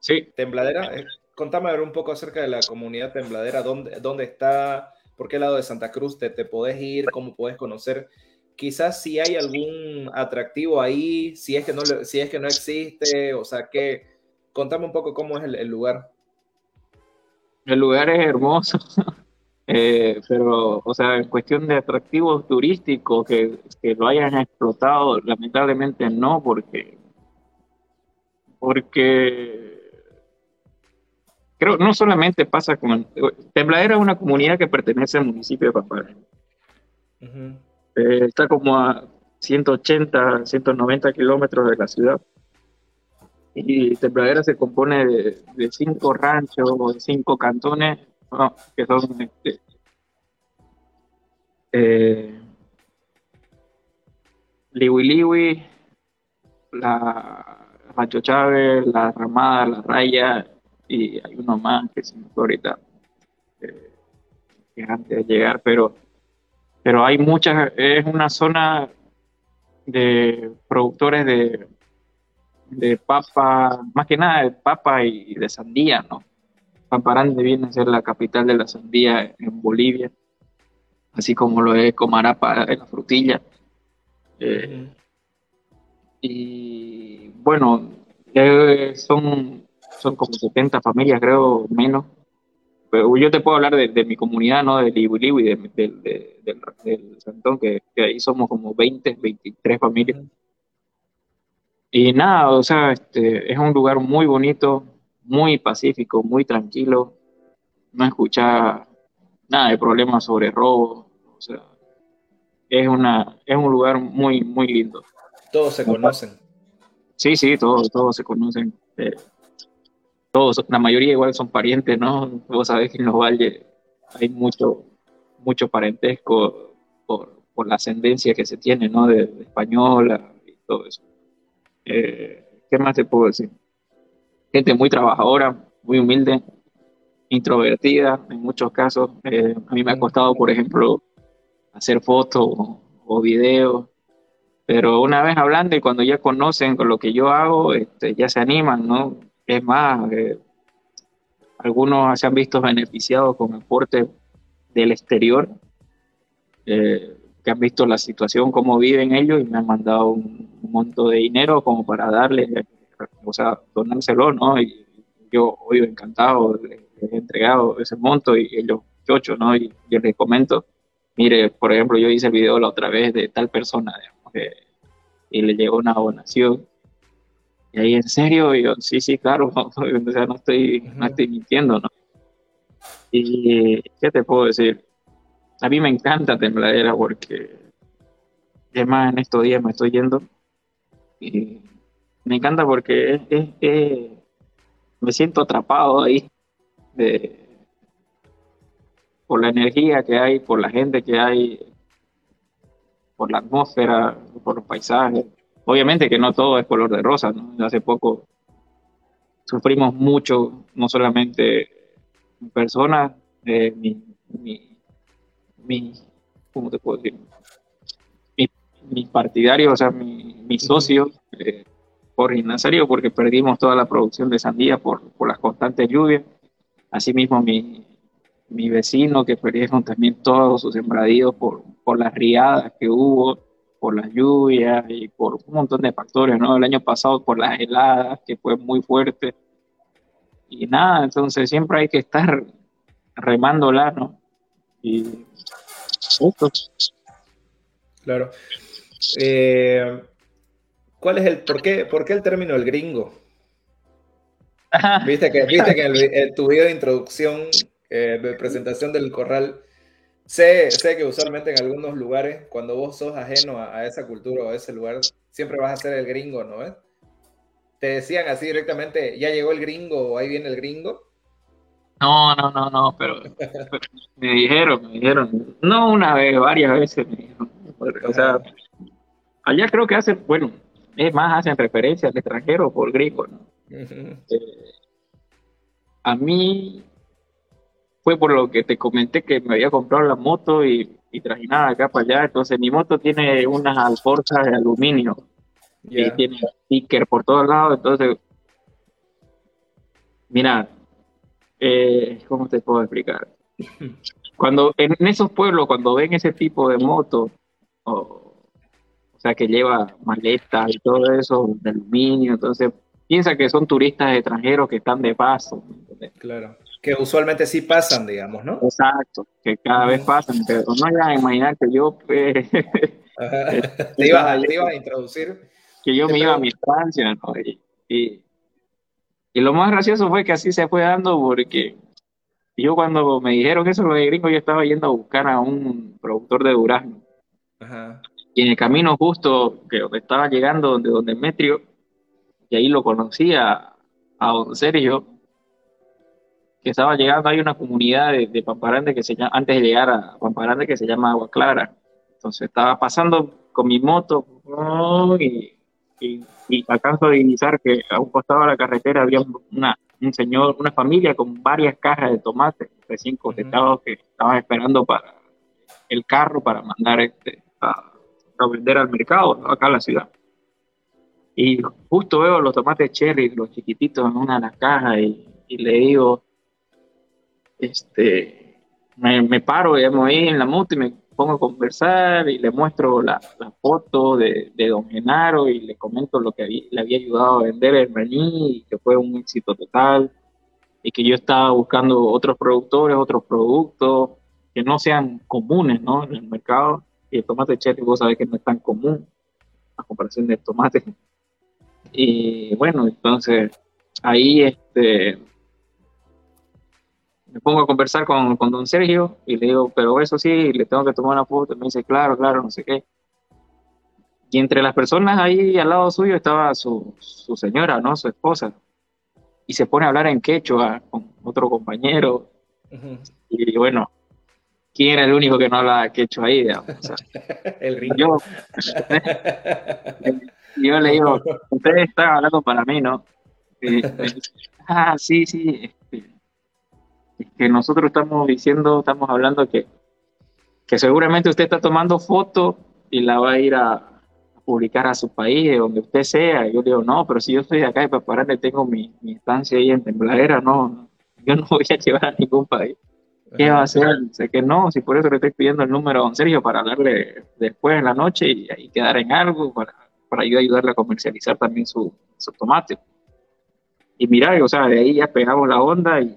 Sí. Tembladera. Eh, contame un poco acerca de la comunidad tembladera, dónde, dónde está, por qué lado de Santa Cruz te, te podés ir, cómo puedes conocer. Quizás si hay algún atractivo ahí, si es que no, si es que no existe, o sea, que contame un poco cómo es el, lugar. El lugar es hermoso, (laughs) eh, pero, o sea, en cuestión de atractivos turísticos que, que lo hayan explotado, lamentablemente no, porque porque creo no solamente pasa con Tembladera es una comunidad que pertenece al municipio de Papá. Eh, está como a 180, 190 kilómetros de la ciudad. Y Tembladera se compone de, cinco ranchos o de cinco cantones, que son este, eh, Liwi Liwi, la Macho Chávez, la Ramada, la Raya, y hay uno más que se me fue ahorita, eh, que antes de llegar, pero, pero hay muchas, es una zona de productores de, de papa, más que nada de papa y de sandía, ¿no? Pamparande viene a ser la capital de la sandía en Bolivia, así como lo es Comarapa de la frutilla. Eh, y bueno, eh, son son como 70 familias, creo, menos. Pero yo te puedo hablar de, mi comunidad, ¿no? De Liwi y de, del, Santón, que, ahí somos como 20, 23 familias. Y nada, o sea, este, es un lugar muy bonito, muy pacífico, muy tranquilo. No escucha nada de problemas sobre robo. O sea, es, una, es un lugar muy, muy lindo. Todos se conocen. Sí, sí, todos, todos se conocen. Eh, todos, la mayoría igual son parientes, ¿no? Vos sabés que en los valles hay mucho, mucho parentesco por, por la ascendencia que se tiene, ¿no? De, española y todo eso. Eh, ¿Qué más te puedo decir? Gente muy trabajadora, muy humilde, introvertida en muchos casos. Eh, a mí me ha costado, por ejemplo, hacer fotos o, o videos, pero una vez hablando y cuando ya conocen con lo que yo hago, este, ya se animan, ¿no? Es más, eh, algunos se han visto beneficiados con aportes del exterior, eh, que han visto la situación, cómo viven ellos y me han mandado un, monto de dinero como para darle, o sea, donárselo, ¿no? Y yo hoy encantado, les, he entregado ese monto y ellos chocho, ¿no? Y yo les comento, mire, por ejemplo, yo hice el video la otra vez de tal persona, y le llegó una donación y ahí, ¿en serio? Y yo, sí, sí, claro, (laughs) o sea, no estoy, no estoy mintiendo, ¿no? Y, ¿qué te puedo decir? A mí me encanta Tembladera porque, es más, en estos días me estoy yendo y me encanta porque me siento atrapado ahí por la energía que hay, por la gente que hay, por la atmósfera, por los paisajes. Obviamente que no todo es color de rosa, ¿no? Hace poco sufrimos mucho, no solamente personas, eh, mi, mi, ¿cómo te puedo decir? mis partidarios, o sea, mis socios, eh, por Nazario, porque perdimos toda la producción de sandía por, por las constantes lluvias. Asimismo, mi, mi vecino, que perdieron también todos sus sembradíos por, por las riadas que hubo, por las lluvias y por un montón de factores, ¿no? El año pasado por las heladas, que fue muy fuerte. Y nada, entonces siempre hay que estar remándola, ¿no? Y esto. Claro. Eh, ¿Cuál es el, por qué, por qué el término el gringo? Viste que, viste que en, tu video de introducción, eh, de presentación del corral, sé, sé que usualmente en algunos lugares, cuando vos sos ajeno a, esa cultura o a ese lugar, siempre vas a ser el gringo, ¿no ves? Te decían así directamente, ya llegó el gringo o ahí viene el gringo. No, no, no, no, pero, me dijeron, me dijeron, no una vez, varias veces me dijeron. O sea, allá creo que hacen, bueno, es más, hacen referencia al extranjero por gringo, ¿no? Eh, a mí fue por lo que te comenté que me había comprado la moto y, y trajinada acá para allá. Entonces, mi moto tiene unas alforzas de aluminio y tiene sticker por todos lados. Entonces, mira, eh, ¿cómo te puedo explicar? Cuando en esos pueblos, cuando ven ese tipo de moto, o, sea, que lleva maletas y todo eso de aluminio, entonces piensa que son turistas extranjeros que están de paso. Claro, que usualmente sí pasan, digamos, ¿no? Exacto, que cada vez pasan, pero no vayan a imaginar que yo... Eh, (laughs) te, ibas a, introducir. Que yo me iba a mi estancia, ¿no? Y, y, lo más gracioso fue que así se fue dando porque yo cuando me dijeron eso lo de gringo, yo estaba yendo a buscar a un productor de durazno. Y en el camino justo que estaba llegando donde, donde Metrio, y ahí lo conocía a don Sergio, que estaba llegando, hay una comunidad de, de Pamparande que se llama, antes de llegar a Pamparande que se llama Agua Clara. Entonces estaba pasando con mi moto y, y, alcanzo a divisar que a un costado de la carretera había una, un señor, una familia con varias cajas de tomate recién cosechados que estaban esperando para el carro para mandar este, a, vender al mercado, acá en la ciudad. Y justo veo los tomates cherry, los chiquititos en una de las cajas y, le digo, este, me, paro, digamos, ahí en la moto y me pongo a conversar y le muestro la, foto de, don Genaro y le comento lo que le había ayudado a vender el maní y que fue un éxito total y que yo estaba buscando otros productores, otros productos que no sean comunes ¿no? en el mercado y el tomate cherry vos sabés que no es tan común a comparación del tomate. Y bueno, entonces ahí este, me pongo a conversar con, con, don Sergio y le digo, pero eso sí, le tengo que tomar una foto. Y me dice, claro, claro, no sé qué. Y entre las personas ahí al lado suyo estaba su, su señora, ¿no? Su esposa. Y se pone a hablar en quechua con otro compañero. Y bueno, quién era el único que no habla quechua ahí, digamos. (laughs) el Yo, (laughs) yo le digo, ustedes están hablando para mí, ¿no? ah, sí, sí. Este, es que nosotros estamos diciendo, estamos hablando que, que seguramente usted está tomando fotos y la va a ir a, publicar a su país, donde usted sea. yo le digo, no, pero si yo estoy acá y le tengo mi, mi estancia ahí en Tembladera, no, yo no (laughs) voy a llevar a ningún país. ¿Qué va a hacer? Sé que no, si por eso le estoy pidiendo el número a don Sergio para hablarle después en la noche y ahí quedar en algo para, para ayudarle a comercializar también su, su tomate. Y mira, o sea, de ahí ya pegamos la onda y,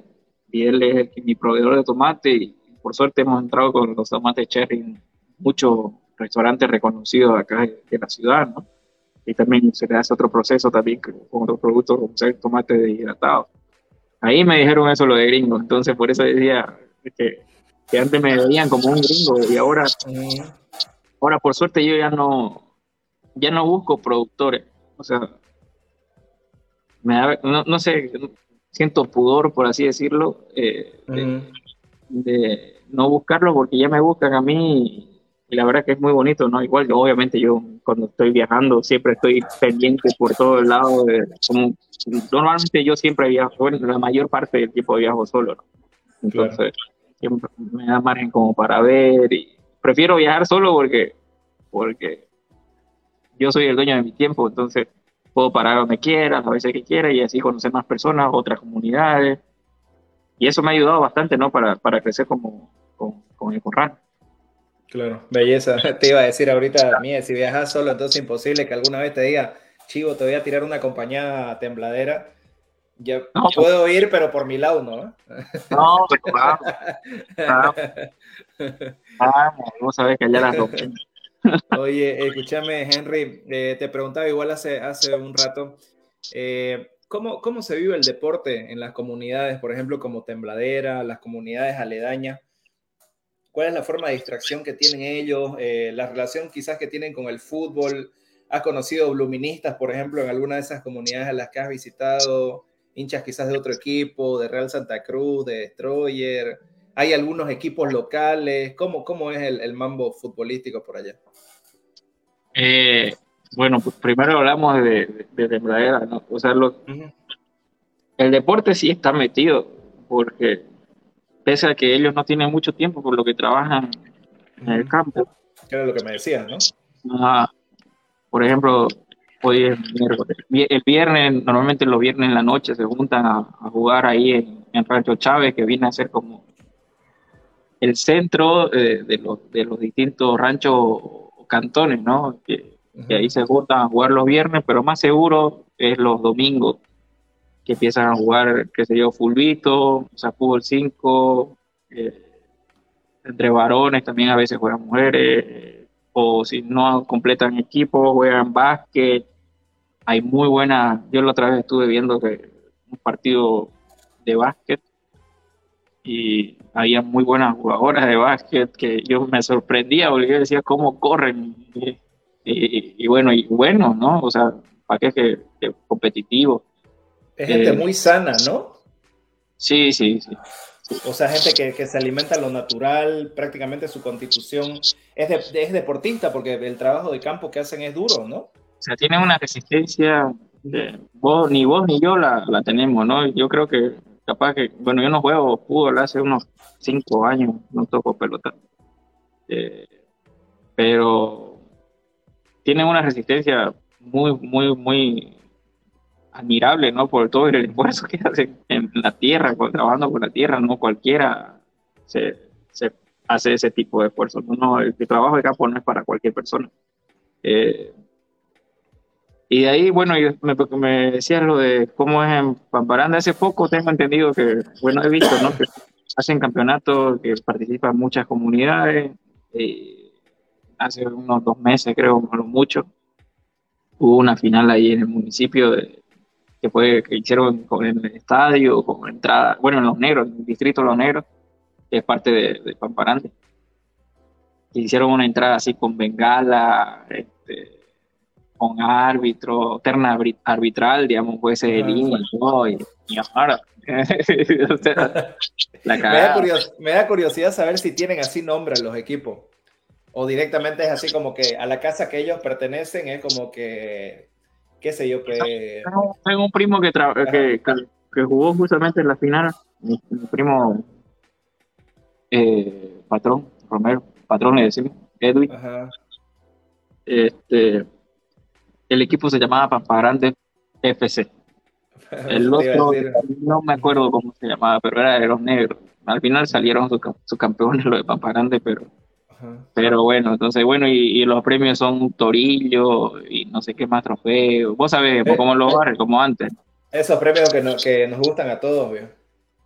y él es mi proveedor de tomate y por suerte hemos entrado con los tomates cherry en muchos restaurantes reconocidos acá de, la ciudad, ¿no? Y también se le hace otro proceso también con otros productos como el tomate deshidratado. Ahí me dijeron eso lo de gringo, entonces por eso decía, que antes me veían como un gringo y ahora, ahora por suerte yo ya no, ya no busco productores. O sea, me no, sé, siento pudor, por así decirlo, eh, de, no buscarlo porque ya me buscan a mí y la verdad que es muy bonito, ¿no? Igual, obviamente yo cuando estoy viajando siempre estoy pendiente por todo el lado, de, como, normalmente yo siempre viajo, bueno, la mayor parte del tiempo viajo solo, ¿no? Entonces, siempre me da margen como para ver y prefiero viajar solo porque, porque yo soy el dueño de mi tiempo, entonces puedo parar donde quiera, a veces que quiera y así conocer más personas, otras comunidades. Y eso me ha ayudado bastante, ¿no? Para, para crecer como, con, el corral. Claro, belleza. (laughs) Te iba a decir ahorita, mía, si viajas solo, entonces es imposible que alguna vez te diga, chivo, te voy a tirar una compañía tembladera. Ya puedo ir, pero por mi lado, ¿no? No, pero vamos. Vamos, vamos a ver que allá las Oye, escúchame, Henry, eh, te preguntaba igual hace, hace un rato, eh, ¿cómo, ¿cómo se vive el deporte en las comunidades, por ejemplo, como Tembladera, las comunidades aledañas? ¿Cuál es la forma de distracción que tienen ellos? Eh, la relación quizás que tienen con el fútbol. ¿Has conocido bluministas, por ejemplo, en alguna de esas comunidades a las que has visitado? Hinchas quizás de otro equipo, de Real Santa Cruz, de Destroyer. ¿Hay algunos equipos locales? ¿Cómo, cómo es el, mambo futbolístico por allá? Eh, bueno, pues primero hablamos de, de, ¿no? O sea, el deporte sí está metido, porque pese a que ellos no tienen mucho tiempo por lo que trabajan en el campo. Era lo que me decías, ¿no? por ejemplo, hoy es miércoles. El viernes, normalmente los viernes en la noche se juntan a, jugar ahí en, en Rancho Chávez, que viene a ser como el centro eh, de, los, de los distintos ranchos o cantones, ¿no? Que, ahí se juntan a jugar los viernes, pero más seguro es los domingos, que empiezan a jugar, qué sé yo, fulbito, o sea, fútbol 5, eh, entre varones también a veces juegan mujeres, o si no completan equipo, juegan básquet. Hay muy buena, yo la otra vez estuve viendo que un partido de básquet y había muy buenas jugadoras de básquet que yo me sorprendía porque yo decía cómo corren y, bueno, y bueno, ¿no? O sea, para qué que, que competitivo. Es gente eh, muy sana, ¿no? Sí, sí, sí. O sea, gente que, que, se alimenta lo natural, prácticamente su constitución es, es deportista porque el trabajo de campo que hacen es duro, ¿no? O sea, tienen una resistencia, de, vos, ni vos ni yo la, la tenemos, ¿no? Yo creo que capaz que, bueno, yo no juego fútbol hace unos cinco años, no toco pelota. Eh, pero tienen una resistencia muy, muy, muy admirable, ¿no? Por todo el esfuerzo que (laughs) hacen en la tierra, trabajando con la tierra, no cualquiera se, hace ese tipo de esfuerzo. No, el, trabajo de campo no es para cualquier persona. Eh, y de ahí, bueno, me, me decías lo de cómo es en Pamparanda. Hace poco tengo entendido que, bueno, he visto, ¿no? Que hacen campeonatos, que participan muchas comunidades. hace unos dos meses, creo, lo mucho, hubo una final ahí en el municipio de, que fue que hicieron con el estadio, con entrada, bueno, en Los Negros, en el distrito Los Negros, que es parte de, de Pamparante. Hicieron una entrada así con bengala, este, con árbitro, terna arbitral, digamos, jueces de línea y, y ahora. (laughs) me, da me, da curiosidad saber si tienen así nombre los equipos. O directamente es así como que a la casa que ellos pertenecen es como que, qué sé yo, que... Tengo un primo que, que, que, jugó justamente en la final, mi, primo eh, patrón, Romero, patrón le decimos, Edwin. Este, el equipo se llamaba Pamparante FC. (laughs) El otro, no me acuerdo cómo se llamaba, pero era de los negros. Al final salieron sus campeones, los de Pamparante, pero, pero bueno, entonces, bueno, y, los premios son torillo y no sé qué más trofeos. Vos sabés eh, cómo los barres, como antes. Esos premios que, que nos gustan a todos, ¿vio?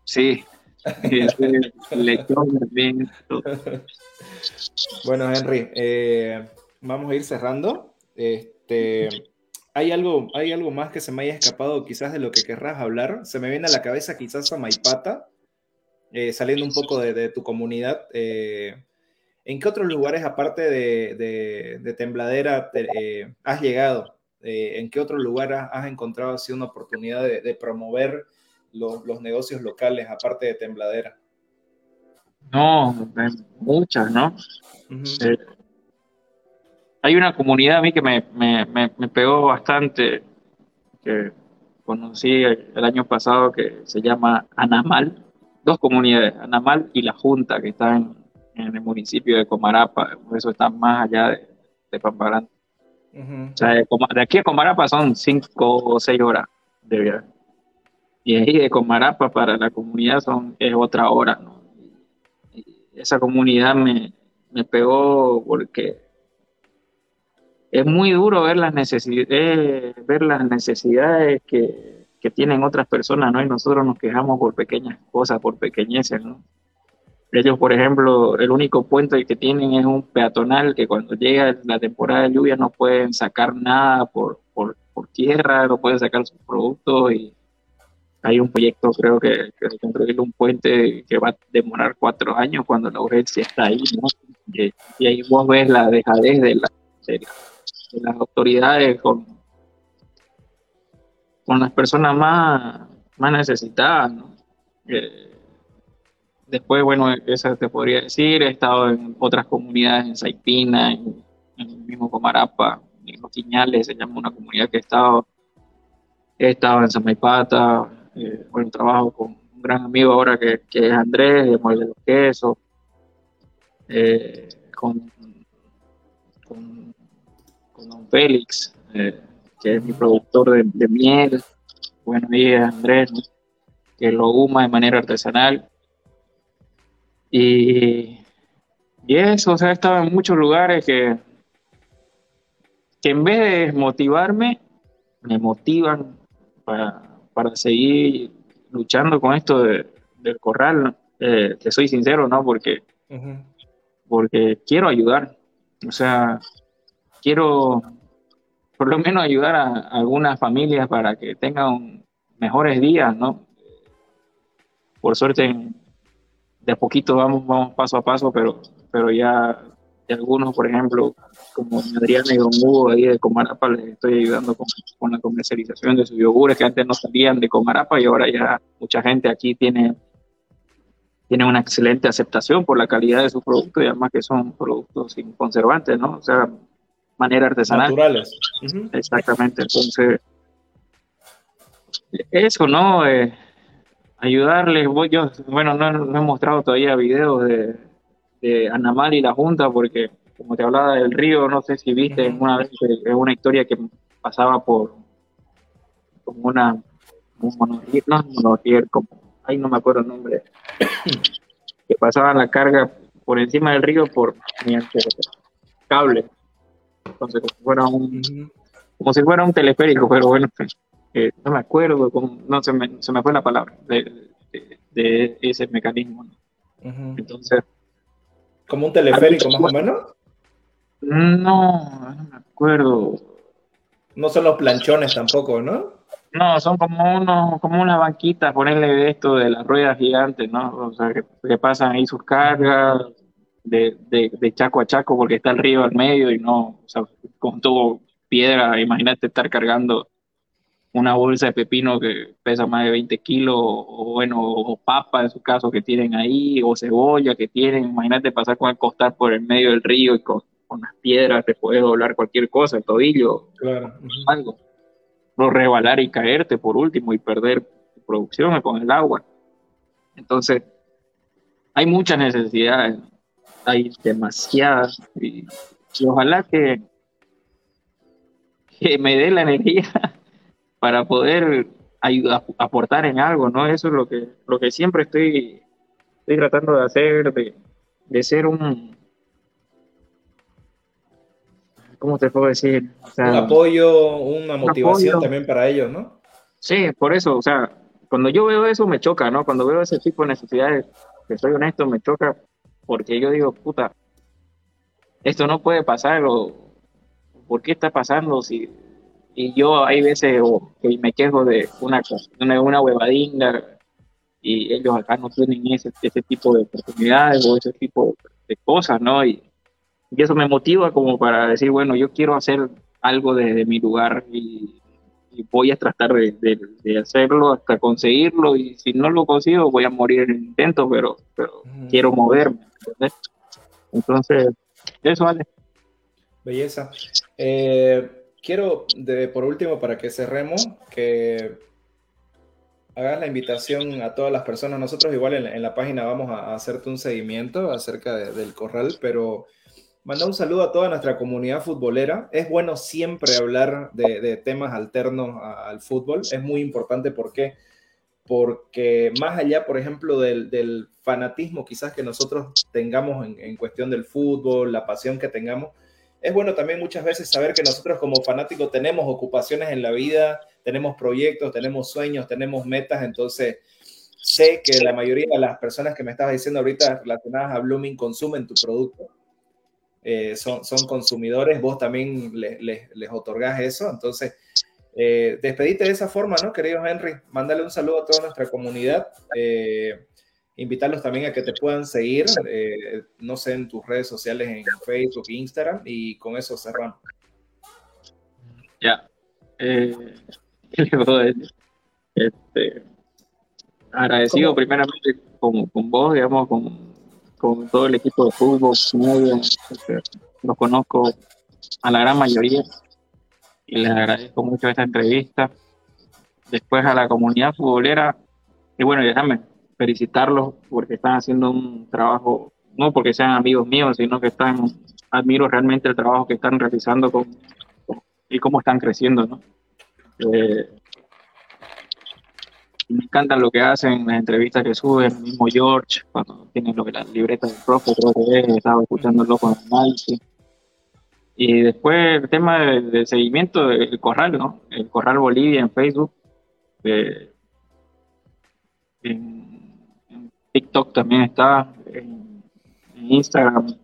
Sí. (laughs) bueno, Henry, eh, vamos a ir cerrando. Este, ¿hay, algo, ¿Hay algo más que se me haya escapado quizás de lo que querrás hablar? Se me viene a la cabeza quizás a Maipata. eh, saliendo un poco de, tu comunidad, eh, ¿en qué otros lugares aparte de, Tembladera eh, has llegado? ¿En qué otro lugar has, encontrado así una oportunidad de, promover los, negocios locales aparte de Tembladera? No, muchas, ¿no? Hay una comunidad a mí que me, me pegó bastante, que conocí el año pasado que se llama Anamal, dos comunidades, Anamal y La Junta, que están en el municipio de Comarapa, por eso están más allá de, de Pamparán. O sea, de, aquí a Comarapa son cinco o seis horas de viaje. Y ahí de Comarapa para la comunidad son, es otra hora, ¿no? Y esa comunidad me, me pegó porque es muy duro ver las necesidades, ver las necesidades que, que, tienen otras personas, ¿no? Y nosotros nos quejamos por pequeñas cosas, por pequeñeces, ¿no? Ellos, por ejemplo, el único puente que tienen es un peatonal que cuando llega la temporada de lluvia no pueden sacar nada por, por, por tierra, no pueden sacar sus productos y hay un proyecto, creo que, que construir un puente que va a demorar cuatro años cuando la urgencia está ahí, ¿no? Y, y ahí vos ves la dejadez de la, de las autoridades con, con las personas más, más necesitadas. Eh, después, bueno, esa te podría decir, he estado en otras comunidades, en Saipina, en, el mismo Comarapa, en Los Quiñales, se llama una comunidad que he estado. He estado en Samaipata, eh, bueno, trabajo con un gran amigo ahora que, es Andrés, de Muelle de los Quesos, eh, con don Félix, eh, que es mi productor de, miel. Buenos días, Andrés, que lo huma de manera artesanal. Y, y eso, o sea, he estado en muchos lugares que, que en vez de motivarme, me motivan para, seguir luchando con esto del corral. Eh, que soy sincero, ¿no? Porque, porque quiero ayudar. O sea, quiero por lo menos ayudar a, algunas familias para que tengan mejores días, ¿no? Por suerte, de a poquito vamos, vamos paso a paso, pero, pero ya de algunos, por ejemplo, como Adriana y Don Hugo ahí de Comarapa, les estoy ayudando con, con, la comercialización de sus yogures que antes no salían de Comarapa y ahora ya mucha gente aquí tiene, tiene una excelente aceptación por la calidad de sus productos y además que son productos sin conservantes, ¿no? O sea, manera artesanal. Naturales. Exactamente. Entonces, eso, ¿no? Eh, ayudarles. Voy, yo, bueno, no, he mostrado todavía videos de, de Anamar y la Junta porque, como te hablaba del río, no sé si viste una vez es una historia que pasaba por como una un monorriel, no monorriel, como, ay, no me acuerdo el nombre, (coughs) que pasaba la carga por encima del río por cable como si fuera un, como si fuera un teleférico, pero bueno, eh, no me acuerdo, no se me, se me fue la palabra de, de, ese mecanismo. Entonces. ¿Como un teleférico más o menos? No, no me acuerdo. No son los planchones tampoco, ¿no? No, son como unos, como una banquita, ponerle esto de las ruedas gigantes, ¿no? O sea, que, que pasan ahí sus cargas, de, de, chaco a chaco porque está el río al medio y no, o sea, con todo piedra, imagínate estar cargando una bolsa de pepino que pesa más de 20 kilos, o bueno, o papa en su caso que tienen ahí, o cebolla que tienen, imagínate pasar con el costar por el medio del río y con, con las piedras te puedes doblar cualquier cosa, el tobillo, claro. algo. No rebalar y caerte por último y perder producción con el agua. Entonces, hay muchas necesidades hay demasiadas y, ojalá que, que me dé la energía (laughs) para poder ayudar, aportar en algo, ¿no? Eso es lo que, lo que siempre estoy, estoy tratando de hacer, de, de ser un, ¿cómo te puedo decir? un apoyo, una motivación también para ellos, ¿no? Sí, por eso, o sea, cuando yo veo eso me choca, ¿no? Cuando veo ese tipo de necesidades, que soy honesto, me choca porque yo digo, puta, esto no puede pasar, o ¿por qué está pasando? Si, y yo hay veces que me quejo de una, una, una huevadinga y ellos acá no tienen ese, ese tipo de oportunidades o ese tipo de cosas, ¿no? Y, y eso me motiva como para decir, bueno, yo quiero hacer algo desde mi lugar y, voy a tratar de, de, hacerlo hasta conseguirlo y si no lo consigo voy a morir en el intento, pero, pero quiero moverme. Entonces, eso vale. Belleza. Eh, quiero, de, por último, para que cerremos, que hagas la invitación a todas las personas. Nosotros igual en, la página vamos a, hacerte un seguimiento acerca del corral, pero manda un saludo a toda nuestra comunidad futbolera. Es bueno siempre hablar de, temas alternos al fútbol. Es muy importante porque porque más allá, por ejemplo, del, fanatismo quizás que nosotros tengamos en, en, cuestión del fútbol, la pasión que tengamos, es bueno también muchas veces saber que nosotros como fanáticos tenemos ocupaciones en la vida, tenemos proyectos, tenemos sueños, tenemos metas, entonces sé que la mayoría de las personas que me estabas diciendo ahorita relacionadas a Blooming consumen tu producto, eh, son, son consumidores, vos también les, les, otorgás eso, entonces eh, despedite de esa forma, ¿no, querido Henry? Mándale un saludo a toda nuestra comunidad. Eh, invitarlos también a que te puedan seguir, eh, no sé, en tus redes sociales, en Facebook, Instagram, y con eso cerramos. Ya. (laughs) Este, agradecido primeramente con, con, vos, digamos, con, con, todo el equipo de fútbol, este, los conozco a la gran mayoría y les agradezco mucho esta entrevista. Después a la comunidad futbolera, y bueno, déjame felicitarlos porque están haciendo un trabajo, no porque sean amigos míos, sino que están, admiro realmente el trabajo que están realizando con, y cómo están creciendo, ¿no? Eh, me encanta lo que hacen, las entrevistas que suben, el mismo George, cuando tienen lo que las libretas del profe, creo que estaba escuchándolo con análisis. Y después el tema del, seguimiento del corral, ¿no? El corral Bolivia en Facebook. En, TikTok también está, en, Instagram.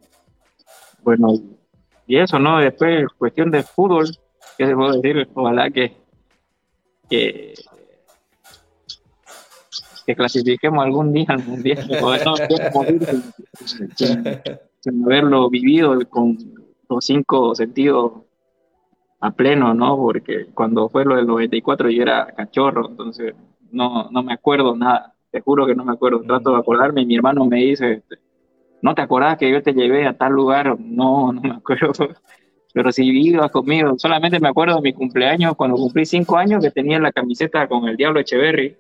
Bueno, y eso, ¿no? Después, cuestión de fútbol, ¿qué se puede decir? Ojalá que, que, que clasifiquemos algún día al mundial, no, sin, (laughs) sin, haberlo vivido con los cinco sentidos a pleno, ¿no? Porque cuando fue lo del 94 yo era cachorro, entonces no, no me acuerdo nada. Te juro que no me acuerdo, trato de acordarme y mi hermano me dice, este, ¿no te acordás que yo te llevé a tal lugar? No, no me acuerdo, (laughs) pero si ibas conmigo, solamente me acuerdo de mi cumpleaños, cuando cumplí cinco años, que tenía la camiseta con el Diablo Echeverry,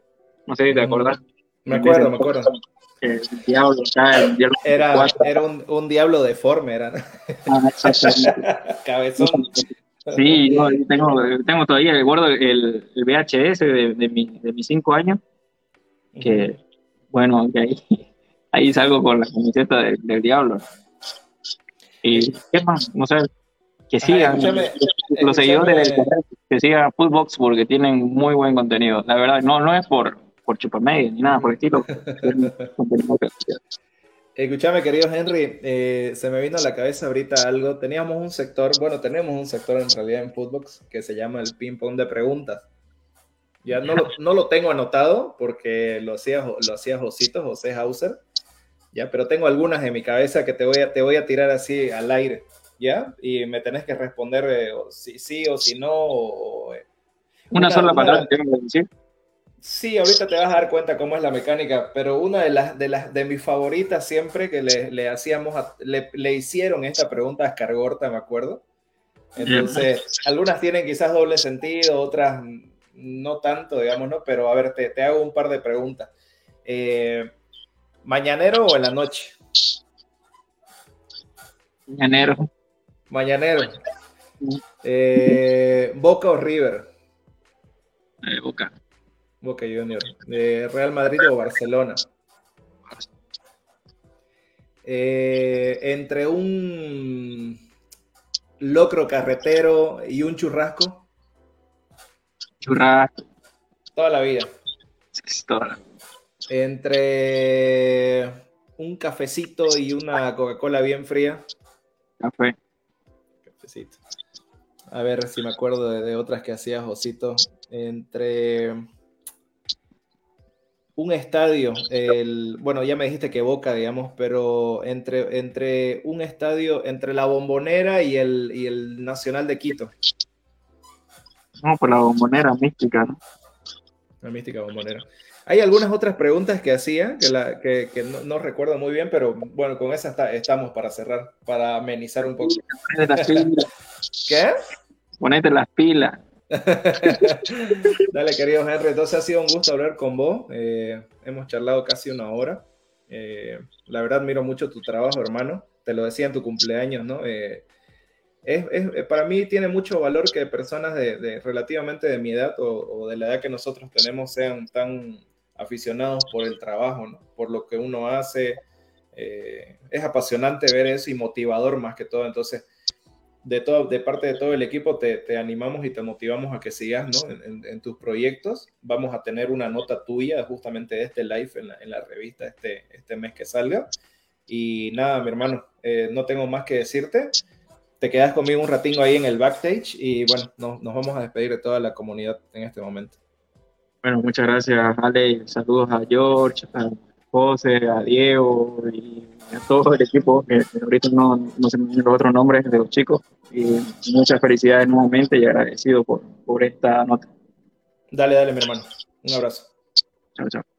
no sé si te acordás. Me acuerdo, me acuerdo. El diablo, el diablo era, era un, un, diablo deforme, era. Ah, (laughs) Cabezón. Sí, yo tengo, tengo todavía, guardo el, el VHS de, de, mi, de mis cinco años que bueno, que ahí, (laughs) ahí salgo con la camiseta del diablo. Y qué más, no sé, que sigan los seguidores que sigan Footbox porque tienen muy buen contenido. La verdad, no, no es por, por chupamedia ni nada por el (laughs) estilo. Escúchame, querido Henry, eh, se me vino a la cabeza ahorita algo. Teníamos un sector, bueno, tenemos un sector en realidad en Footbox que se llama el ping-pong de preguntas. Ya no lo, no lo tengo anotado porque lo hacía, lo hacía Josito, José Hauser, ya, pero tengo algunas en mi cabeza que te voy a, te voy a tirar así al aire, ¿ya? Y me tenés que responder eh, si sí o si no. Eh, una, sola palabra, tengo que decir. Sí, ahorita te vas a dar cuenta cómo es la mecánica, pero una de las de, las, de mis favoritas siempre que le, le hacíamos, le, le, hicieron esta pregunta a Escargorta, me acuerdo. Entonces, algunas tienen quizás doble sentido, otras no tanto, digamos, ¿no? Pero a ver, te, hago un par de preguntas. Eh, ¿Mañanero o en la noche? Mañanero. Mañanero. Eh, ¿Boca o River? Eh, Boca. Boca Junior. ¿Real Madrid o Barcelona? entre un locro carretero y un churrasco. Toda la vida. Entre un cafecito y una Coca-Cola bien fría. Café. Cafecito. A ver si me acuerdo de, otras que hacía Josito. Entre un estadio, el, bueno, ya me dijiste que Boca, digamos, pero entre, entre un estadio, entre la Bombonera y el, y el Nacional de Quito. No, por la Bombonera mística, ¿no? La mística Bombonera. Hay algunas otras preguntas que hacía que, la, que, que no, recuerdo muy bien, pero bueno, con esa estamos para cerrar, para amenizar un poco. ¿Qué? Ponete las pilas. (laughs) Dale, querido Henry. Entonces ha sido un gusto hablar con vos. Eh, hemos charlado casi una hora. Eh, la verdad, admiro mucho tu trabajo, hermano. Te lo decía en tu cumpleaños, ¿no? Eh, es, para mí tiene mucho valor que personas de, relativamente de mi edad o, de la edad que nosotros tenemos sean tan aficionados por el trabajo, ¿no? por lo que uno hace. es apasionante ver eso y motivador más que todo. Entonces, de, todo, de parte de todo el equipo te, animamos y te motivamos a que sigas ¿no? en, tus proyectos. Vamos a tener una nota tuya justamente de este live en la, revista este, este mes que salga. Y nada, mi hermano, eh, no tengo más que decirte. Te quedas conmigo un ratingo ahí en el backstage y bueno, nos vamos a despedir de toda la comunidad en este momento. Bueno, muchas gracias, Ale. Saludos a George, a José, a Diego y a todo el equipo, que ahorita no, no sé los otros nombres de los chicos. Y muchas felicidades nuevamente y agradecido por, por esta nota. Dale, dale, mi hermano. Un abrazo. Chao, chao.